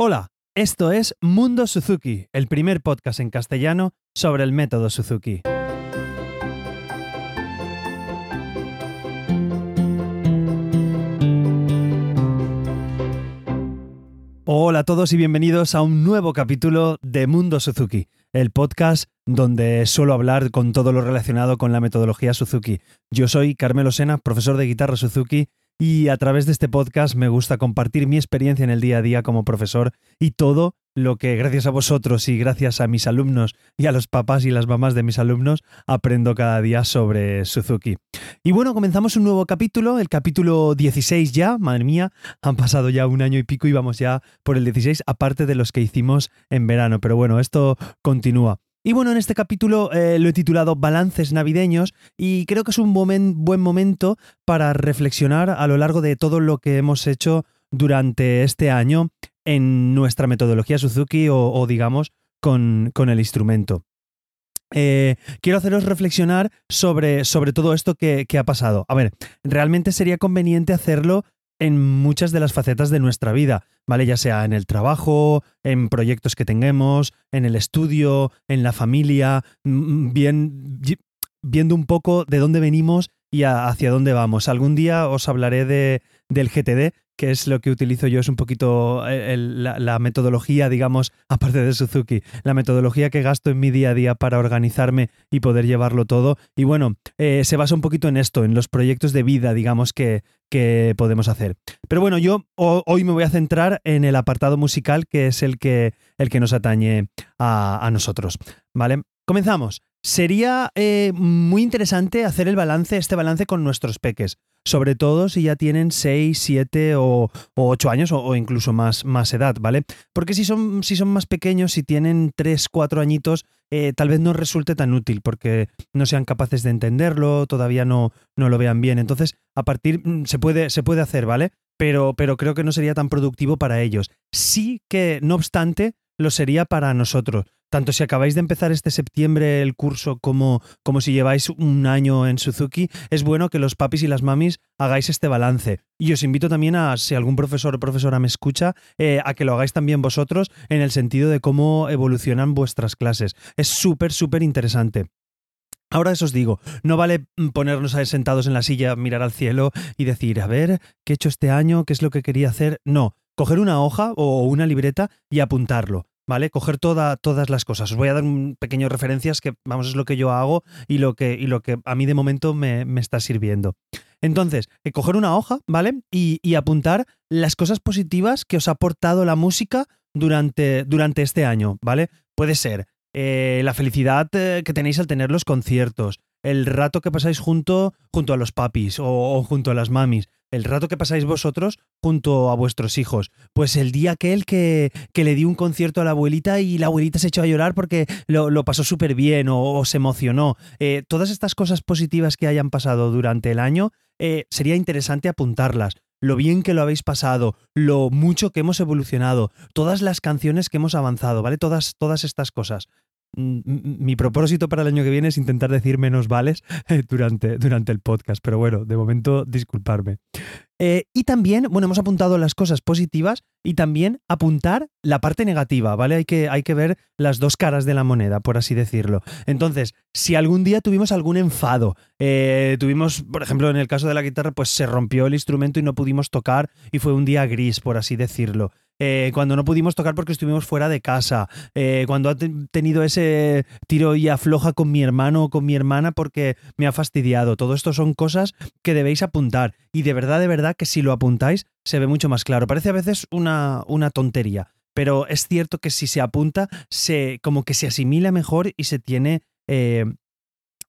Hola, esto es Mundo Suzuki, el primer podcast en castellano sobre el método Suzuki. Hola a todos y bienvenidos a un nuevo capítulo de Mundo Suzuki, el podcast donde suelo hablar con todo lo relacionado con la metodología Suzuki. Yo soy Carmelo Sena, profesor de guitarra Suzuki y a través de este podcast me gusta compartir mi experiencia en el día a día como profesor y todo lo que gracias a vosotros y gracias a mis alumnos y a los papás y las mamás de mis alumnos aprendo cada día sobre Suzuki. Y bueno, comenzamos un nuevo capítulo, el capítulo 16 ya, madre mía, han pasado ya un año y pico y vamos ya por el 16, aparte de los que hicimos en verano, pero bueno, esto continúa. Y bueno, en este capítulo eh, lo he titulado Balances navideños y creo que es un buen momento para reflexionar a lo largo de todo lo que hemos hecho durante este año en nuestra metodología Suzuki o, digamos con, el instrumento. Eh, quiero haceros reflexionar sobre, sobre todo esto que, ha pasado. A ver, realmente sería conveniente hacerlo en muchas de las facetas de nuestra vida, ¿vale? Ya sea en el trabajo, en proyectos que tengamos, en el estudio, en la familia, bien, viendo un poco de dónde venimos y hacia dónde vamos. Algún día os hablaré de, del GTD, que es lo que utilizo yo, es un poquito eh, la, metodología, digamos, aparte de Suzuki, la metodología que gasto en mi día a día para organizarme y poder llevarlo todo. Y bueno, eh, se basa un poquito en esto, en los proyectos de vida, digamos, que, que podemos hacer. Pero bueno, yo hoy me voy a centrar en el apartado musical, que es el que, el que nos atañe a, a nosotros. ¿Vale? Comenzamos. Sería eh, muy interesante hacer el balance, este balance con nuestros peques, sobre todo si ya tienen 6, 7 o, 8 años o, incluso más, más, edad, ¿vale? Porque si son, si son más pequeños, si tienen 3, 4 añitos, eh, tal vez no resulte tan útil porque no sean capaces de entenderlo, todavía no, no lo vean bien. Entonces, a partir, mm, se puede, se puede hacer, ¿vale? Pero, pero creo que no sería tan productivo para ellos. Sí que, no obstante, lo sería para nosotros tanto si acabáis de empezar este septiembre el curso como, como si lleváis un año en Suzuki, es bueno que los papis y las mamis hagáis este balance. Y os invito también a, si algún profesor o profesora me escucha, eh, a que lo hagáis también vosotros en el sentido de cómo evolucionan vuestras clases. Es súper, súper interesante. Ahora eso os digo, no vale ponernos sentados en la silla, mirar al cielo y decir, a ver, ¿qué he hecho este año? ¿Qué es lo que quería hacer? No, coger una hoja o una libreta y apuntarlo. ¿Vale? Coger toda, todas las cosas. Os voy a dar un pequeño referencias que, vamos, es lo que yo hago y lo que, y lo que a mí de momento me, está sirviendo. Entonces, eh, coger una hoja, ¿vale? Y, apuntar las cosas positivas que os ha aportado la música durante, durante este año, ¿vale? Puede ser eh, la felicidad eh, que tenéis al tener los conciertos, el rato que pasáis junto, junto a los papis o junto a las mamis, el rato que pasáis vosotros junto a vuestros hijos. Pues el día aquel que, que le di un concierto a la abuelita y la abuelita se echó a llorar porque lo, pasó súper bien o, se emocionó. Eh, todas estas cosas positivas que hayan pasado durante el año, eh, sería interesante apuntarlas. Lo bien que lo habéis pasado, lo mucho que hemos evolucionado, todas las canciones que hemos avanzado, ¿vale? Todas, todas estas cosas. Mi propósito para el año que viene es intentar decir menos vales durante, durante el podcast, pero bueno, de momento disculparme. Eh, y también, bueno, hemos apuntado las cosas positivas y también apuntar la parte negativa, ¿vale? Hay que, hay que ver las dos caras de la moneda, por así decirlo. Entonces, si algún día tuvimos algún enfado, eh, tuvimos, por ejemplo, en el caso de la guitarra, pues se rompió el instrumento y no pudimos tocar y fue un día gris, por así decirlo. Eh, cuando no pudimos tocar porque estuvimos fuera de casa, eh, cuando ha tenido ese tiro y afloja con mi hermano o con mi hermana porque me ha fastidiado. Todo esto son cosas que debéis apuntar y de verdad, de verdad que si lo apuntáis se ve mucho más claro. Parece a veces una, una tontería, pero es cierto que si se apunta, se, como que se asimila mejor y se tiene eh,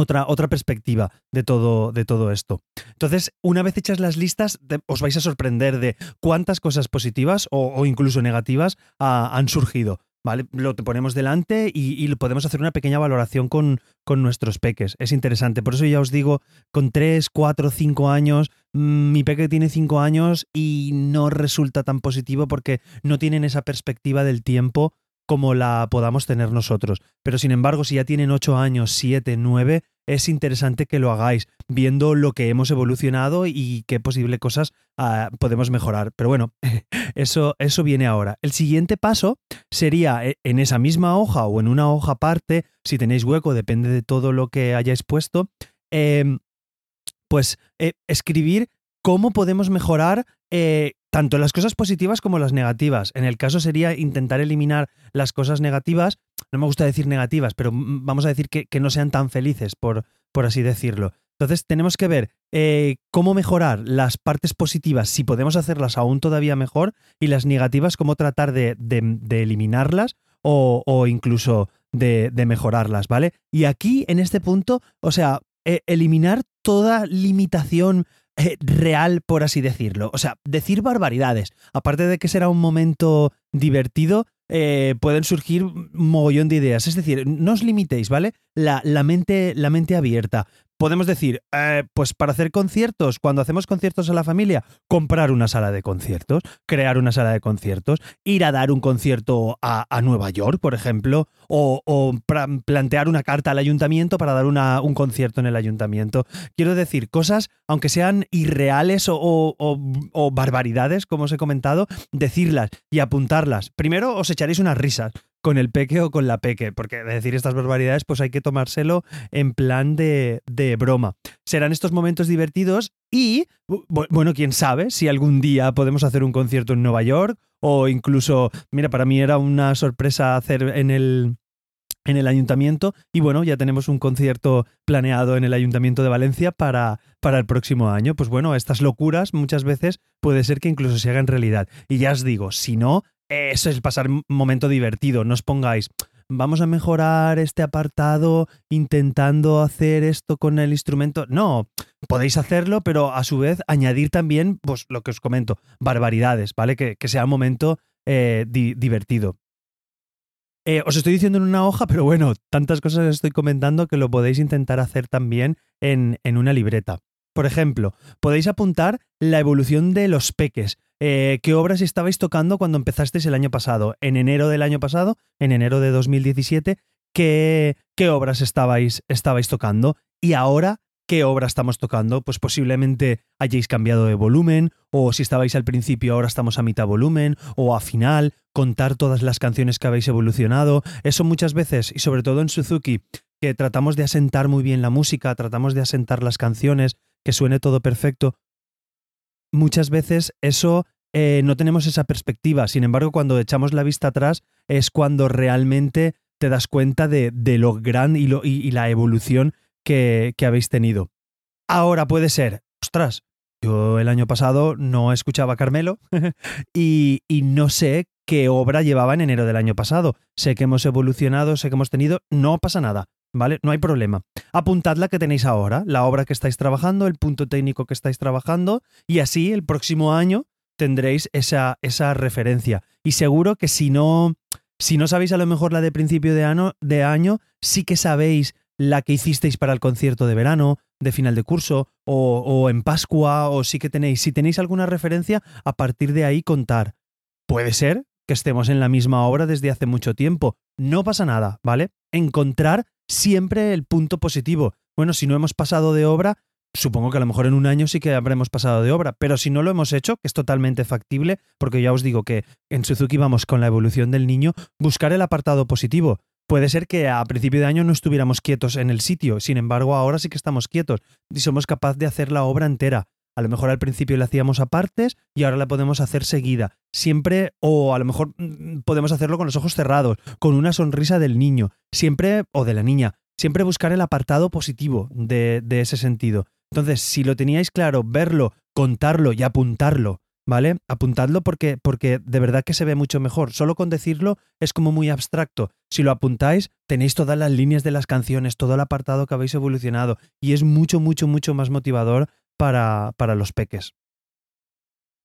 otra, otra perspectiva de todo, de todo esto. Entonces, una vez hechas las listas, os vais a sorprender de cuántas cosas positivas o, incluso negativas ah, han surgido. ¿Vale? Lo ponemos delante y, podemos hacer una pequeña valoración con, con, nuestros peques. Es interesante. Por eso ya os digo, con 3, 4, 5 años, mm, mi peque tiene 5 años y no resulta tan positivo porque no tienen esa perspectiva del tiempo como la podamos tener nosotros. Pero sin embargo, si ya tienen 8 años, 7, 9, es interesante que lo hagáis, viendo lo que hemos evolucionado y qué posible cosas ah, podemos mejorar. Pero bueno, eso, eso viene ahora. El siguiente paso sería eh, en esa misma hoja o en una hoja aparte, si tenéis hueco, depende de todo lo que hayáis puesto, em, pues eh, escribir cómo podemos mejorar eh, tanto las cosas positivas como las negativas. En el caso sería intentar eliminar las cosas negativas, no me gusta decir negativas, pero vamos a decir que, no sean tan felices, por, por, así decirlo. Entonces tenemos que ver eh, cómo mejorar las partes positivas, si podemos hacerlas aún todavía mejor, y las negativas, cómo tratar de, eliminarlas o, incluso de, mejorarlas, ¿vale? Y aquí, en este punto, o sea, eh, eliminar toda limitación eh, real, por así decirlo. O sea, decir barbaridades, aparte de que será un momento divertido, eh, pueden surgir un mogollón de ideas. Es decir, no os limitéis, ¿vale? La, la, mente, la mente abierta podemos decir, eh, pues para hacer conciertos, cuando hacemos conciertos a la familia, comprar una sala de conciertos, crear una sala de conciertos, ir a dar un concierto a, Nueva York, por ejemplo, o, plantear una carta al ayuntamiento para dar un concierto en el ayuntamiento. Quiero decir, cosas, aunque sean irreales o barbaridades, como os he comentado, decirlas y apuntarlas. Primero os echaréis unas risas, con el peque o con la peque, porque decir estas barbaridades pues hay que tomárselo en plan de, de broma. Serán estos momentos divertidos y, bueno, quién sabe si algún día podemos hacer un concierto en Nueva York o incluso, mira, para mí era una sorpresa hacer en el, en el ayuntamiento y bueno, ya tenemos un concierto planeado en el ayuntamiento de Valencia para, para el próximo año. Pues bueno, estas locuras muchas veces puede ser que incluso se hagan realidad. Y ya os digo, si no, eso es pasar un momento divertido, no os pongáis, vamos a mejorar este apartado intentando hacer esto con el instrumento. No, podéis hacerlo, pero a su vez añadir también, pues lo que os comento, barbaridades, ¿vale? Que, sea un momento eh, divertido. Eh, os estoy diciendo en una hoja, pero bueno, tantas cosas estoy comentando que lo podéis intentar hacer también en, en una libreta. Por ejemplo, podéis apuntar la evolución de los peques. Eh, ¿Qué obras estabais tocando cuando empezasteis el año pasado? En enero del año pasado, en enero de 2017, ¿qué, qué obras estabais, estabais tocando? Y ahora, ¿qué obra estamos tocando? Pues posiblemente hayáis cambiado de volumen, o si estabais al principio, ahora estamos a mitad volumen, o a final, contar todas las canciones que habéis evolucionado. Eso muchas veces, y sobre todo en Suzuki, que tratamos de asentar muy bien la música, tratamos de asentar las canciones, que suene todo perfecto, muchas veces eso eh, no tenemos esa perspectiva. Sin embargo, cuando echamos la vista atrás es cuando realmente te das cuenta de, lo grande y, la evolución que, habéis tenido. Ahora puede ser, ostras, yo el año pasado no escuchaba a Carmelo y, y, no sé qué obra llevaba en enero del año pasado. Sé que hemos evolucionado, sé que hemos tenido, no pasa nada. ¿Vale? No hay problema. Apuntad la que tenéis ahora, la obra que estáis trabajando, el punto técnico que estáis trabajando, y así el próximo año tendréis esa, esa referencia. Y seguro que si no, si no sabéis a lo mejor la de principio de año, de año, sí que sabéis la que hicisteis para el concierto de verano, de final de curso, o, o en Pascua, o sí que tenéis, si tenéis alguna referencia, a partir de ahí contar. Puede ser que estemos en la misma obra desde hace mucho tiempo. No pasa nada, ¿vale? Encontrar siempre el punto positivo. Bueno, si no hemos pasado de obra, supongo que a lo mejor en un año sí que habremos pasado de obra, pero si no lo hemos hecho, que es totalmente factible, porque ya os digo que en Suzuki vamos con la evolución del niño, buscar el apartado positivo. Puede ser que a principio de año no estuviéramos quietos en el sitio, sin embargo ahora sí que estamos quietos y somos capaces de hacer la obra entera. A lo mejor al principio la hacíamos a partes y ahora la podemos hacer seguida. Siempre, o a lo mejor mm, podemos hacerlo con los ojos cerrados, con una sonrisa del niño, siempre, o de la niña. Siempre buscar el apartado positivo de, de ese sentido. Entonces, si lo teníais claro, verlo, contarlo y apuntarlo, ¿vale? Apuntadlo porque, porque de verdad que se ve mucho mejor. Solo con decirlo es como muy abstracto. Si lo apuntáis, tenéis todas las líneas de las canciones, todo el apartado que habéis evolucionado y es mucho, mucho, mucho más motivador para, para los peques.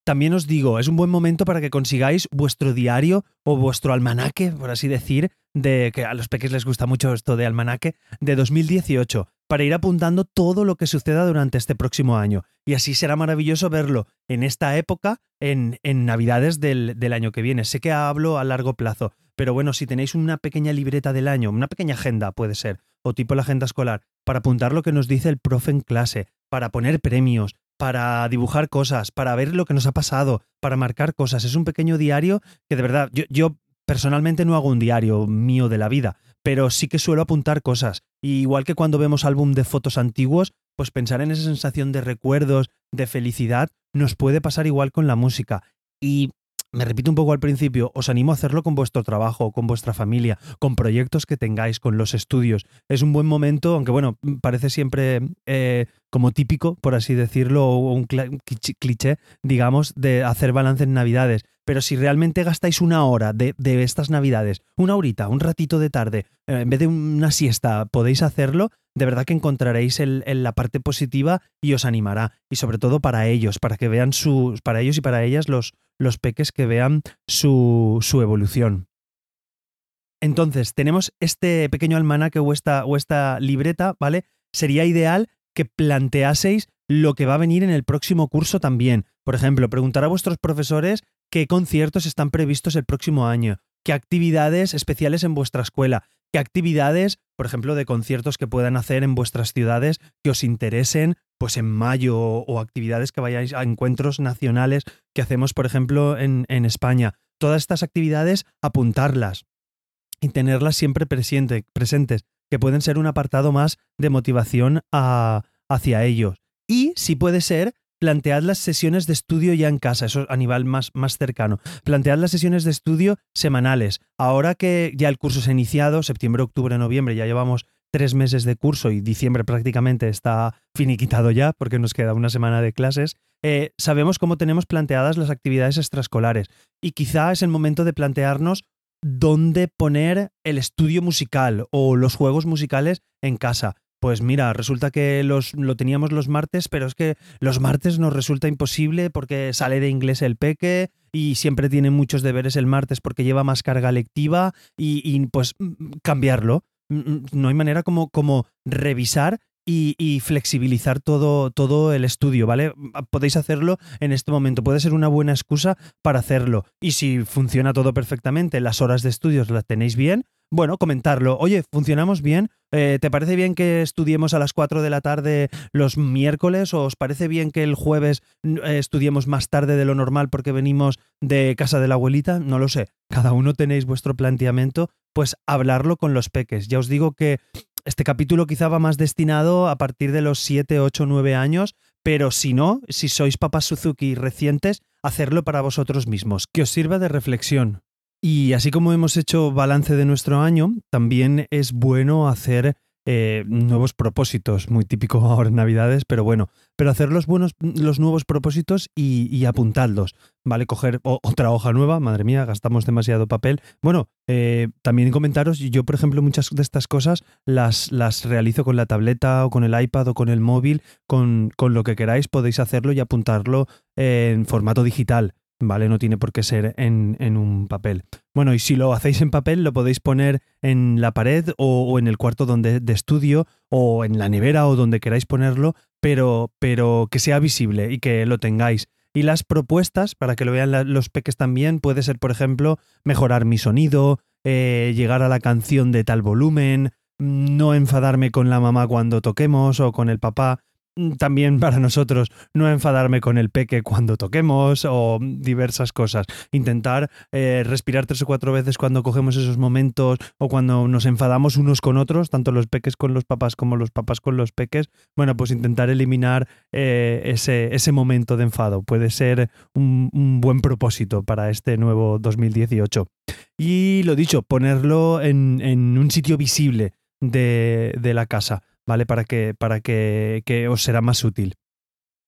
También os digo, es un buen momento para que consigáis vuestro diario o vuestro almanaque, por así decir, de que a los peques les gusta mucho esto de almanaque, de 2018, para ir apuntando todo lo que suceda durante este próximo año. Y así será maravilloso verlo en esta época, en, en Navidades del, del año que viene. Sé que hablo a largo plazo, pero bueno, si tenéis una pequeña libreta del año, una pequeña agenda puede ser, o tipo la agenda escolar, para apuntar lo que nos dice el profe en clase, para poner premios, para dibujar cosas, para ver lo que nos ha pasado, para marcar cosas. Es un pequeño diario que de verdad, yo, yo personalmente no hago un diario mío de la vida, pero sí que suelo apuntar cosas. Y igual que cuando vemos álbum de fotos antiguos, pues pensar en esa sensación de recuerdos, de felicidad, nos puede pasar igual con la música. Y me repito un poco al principio, os animo a hacerlo con vuestro trabajo, con vuestra familia, con proyectos que tengáis, con los estudios. Es un buen momento, aunque bueno, parece siempre eh, como típico, por así decirlo, o un cliché, digamos, de hacer balance en Navidades. Pero si realmente gastáis una hora de, estas Navidades, una horita, un ratito de tarde, eh, en vez de una siesta, podéis hacerlo, de verdad que encontraréis el, la parte positiva y os animará. Y sobre todo para ellos, para que vean sus, para ellos y para ellas los, los peques que vean su, su evolución. Entonces, tenemos este pequeño almanaque o esta, o esta libreta, ¿vale? Sería ideal que planteaseis lo que va a venir en el próximo curso también. Por ejemplo, preguntar a vuestros profesores qué conciertos están previstos el próximo año, qué actividades especiales en vuestra escuela, qué actividades, por ejemplo, de conciertos que puedan hacer en vuestras ciudades que os interesen, pues en mayo o, actividades que vayáis a encuentros nacionales que hacemos, por ejemplo, en, España. Todas estas actividades, apuntarlas y tenerlas siempre presentes, que pueden ser un apartado más de motivación hacia ellos. Y, si puede ser, plantead las sesiones de estudio ya en casa, eso a nivel más, más cercano. Plantead las sesiones de estudio semanales. Ahora que ya el curso se ha iniciado, septiembre, octubre, noviembre, ya llevamos tres meses de curso y diciembre prácticamente está finiquitado ya porque nos queda una semana de clases, eh, sabemos cómo tenemos planteadas las actividades extraescolares y quizá es el momento de plantearnos dónde poner el estudio musical o los juegos musicales en casa. Pues mira, resulta que los, lo teníamos los martes, pero es que los martes nos resulta imposible porque sale de inglés el peque y siempre tiene muchos deberes el martes porque lleva más carga lectiva y, y pues mm, cambiarlo. Mm, mm, no hay manera como, como revisar y, flexibilizar todo, todo el estudio, ¿vale? Podéis hacerlo en este momento, puede ser una buena excusa para hacerlo. Y si funciona todo perfectamente, las horas de estudios las tenéis bien, bueno, comentarlo. Oye, ¿funcionamos bien? Eh, ¿Te parece bien que estudiemos a las 4 de la tarde los miércoles? ¿O os parece bien que el jueves eh, estudiemos más tarde de lo normal porque venimos de casa de la abuelita? No lo sé. Cada uno tenéis vuestro planteamiento, pues hablarlo con los peques. Ya os digo que este capítulo quizá va más destinado a partir de los 7, 8, 9 años, pero si no, si sois papás Suzuki recientes, hacerlo para vosotros mismos, que os sirva de reflexión. Y así como hemos hecho balance de nuestro año, también es bueno hacer eh, nuevos propósitos, muy típico ahora en Navidades, pero bueno, pero hacer los buenos, los nuevos propósitos y, apuntarlos, ¿vale? Coger otra hoja nueva, madre mía, gastamos demasiado papel. Bueno, eh, también comentaros, yo por ejemplo muchas de estas cosas las, las realizo con la tableta o con el iPad o con el móvil, con, con lo que queráis podéis hacerlo y apuntarlo en formato digital. ¿Vale? No tiene por qué ser en, en, un papel. Bueno, y si lo hacéis en papel, lo podéis poner en la pared o, en el cuarto donde, de estudio o en la nevera o donde queráis ponerlo, pero, pero que sea visible y que lo tengáis. Y las propuestas, para que lo vean los peques también, puede ser, por ejemplo, mejorar mi sonido, eh, llegar a la canción de tal volumen, no enfadarme con la mamá cuando toquemos o con el papá. Mm, también para nosotros no enfadarme con el peque cuando toquemos o diversas cosas. Intentar eh, respirar tres o cuatro veces cuando cogemos esos momentos o cuando nos enfadamos unos con otros, tanto los peques con los papás como los papás con los peques. Bueno, pues intentar eliminar eh, ese, ese, momento de enfado. Puede ser un, buen propósito para este nuevo 2018. Y lo dicho, ponerlo en, en un sitio visible de, de la casa ¿vale? Para que, para que, que os será más útil.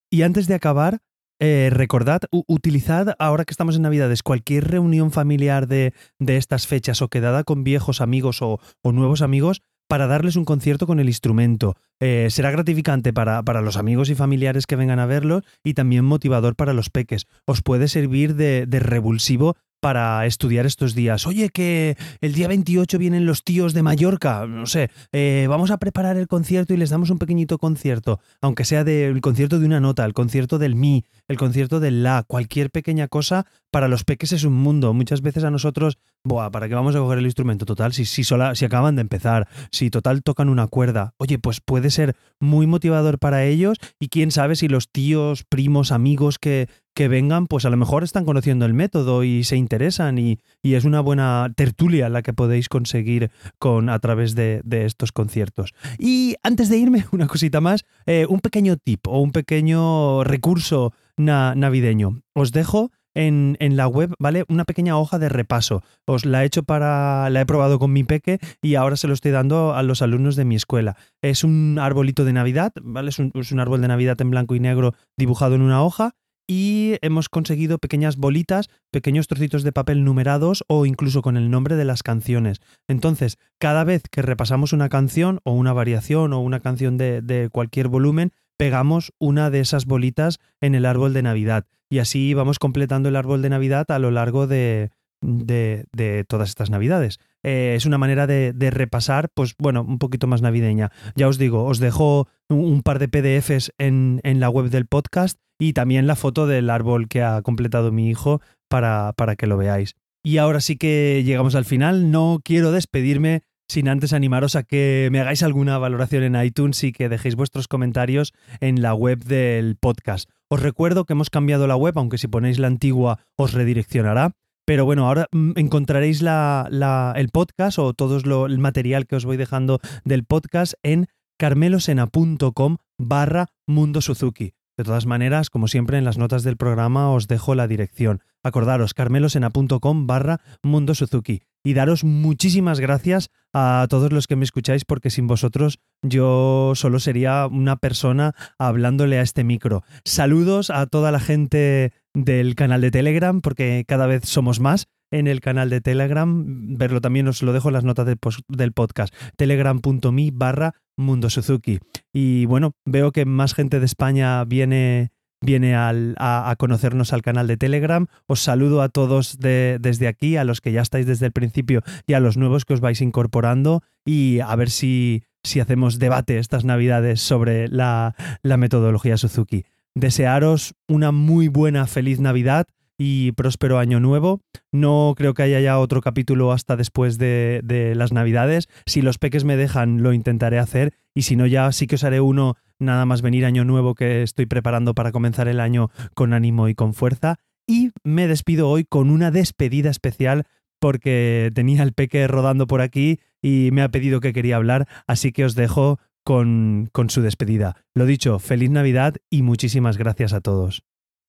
Y antes de acabar, eh, recordad, utilizad, ahora que estamos en Navidades, cualquier reunión familiar de, de estas fechas o quedada con viejos amigos o, o, nuevos amigos para darles un concierto con el instrumento. Eh, será gratificante para, para, los amigos y familiares que vengan a verlo y también motivador para los peques. Os puede servir de, de revulsivo para estudiar estos días. Oye, que el día 28 vienen los tíos de Mallorca, no sé, eh, vamos a preparar el concierto y les damos un pequeñito concierto, aunque sea del concierto de una nota, el concierto del mi, el concierto del la, cualquier pequeña cosa, para los peques es un mundo. Muchas veces a nosotros, Buah, ¿para qué vamos a coger el instrumento? Total, si, si, sola, si acaban de empezar, si total tocan una cuerda, oye, pues puede ser muy motivador para ellos y quién sabe si los tíos, primos, amigos que, que vengan, pues a lo mejor están conociendo el método y se interesan y, es una buena tertulia la que podéis conseguir con, a través de, estos conciertos. Y antes de irme, una cosita más, eh, un pequeño tip o un pequeño recurso navideño. Os dejo en, en, la web, ¿vale? Una pequeña hoja de repaso. Os la he hecho para. la he probado con mi peque y ahora se lo estoy dando a los alumnos de mi escuela. Es un arbolito de Navidad, ¿vale? Es un, es un árbol de Navidad en blanco y negro dibujado en una hoja y hemos conseguido pequeñas bolitas, pequeños trocitos de papel numerados o incluso con el nombre de las canciones. Entonces, cada vez que repasamos una canción o una variación o una canción de, de cualquier volumen, pegamos una de esas bolitas en el árbol de Navidad. Y así vamos completando el árbol de Navidad a lo largo de, de, de todas estas Navidades. Eh, es una manera de, de, repasar, pues bueno, un poquito más navideña. Ya os digo, os dejo un, par de PDFs en, en, la web del podcast y también la foto del árbol que ha completado mi hijo para, para que lo veáis. Y ahora sí que llegamos al final. No quiero despedirme sin antes animaros a que me hagáis alguna valoración en iTunes y que dejéis vuestros comentarios en la web del podcast. Os recuerdo que hemos cambiado la web, aunque si ponéis la antigua os redireccionará. Pero bueno, ahora mm, encontraréis el podcast o todo el material que os voy dejando del podcast en carmelosena.com barra Mundo Suzuki. De todas maneras, como siempre en las notas del programa os dejo la dirección. Acordaros, carmelosena.com barra Mundo Suzuki. Y daros muchísimas gracias a todos los que me escucháis porque sin vosotros yo solo sería una persona hablándole a este micro. Saludos a toda la gente del canal de Telegram porque cada vez somos más en el canal de Telegram. Verlo también os lo dejo en las notas del podcast. Telegram.me barra Mundo Suzuki. Y bueno, veo que más gente de España viene, viene a, conocernos al canal de Telegram. Os saludo a todos desde aquí, a los que ya estáis desde el principio y a los nuevos que os vais incorporando y a ver si, si hacemos debate estas navidades sobre la, la metodología Suzuki. Desearos una muy buena, feliz Navidad y próspero año nuevo. No creo que haya ya otro capítulo hasta después de, de, las navidades. Si los peques me dejan, lo intentaré hacer. Y si no, ya sí que os haré uno nada más venir año nuevo que estoy preparando para comenzar el año con ánimo y con fuerza. Y me despido hoy con una despedida especial porque tenía el peque rodando por aquí y me ha pedido que quería hablar, así que os dejo con, con su despedida. Lo dicho, feliz Navidad y muchísimas gracias a todos.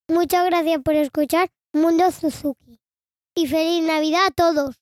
Muchas gracias por escuchar Mundo Suzuki. Y feliz Navidad a todos.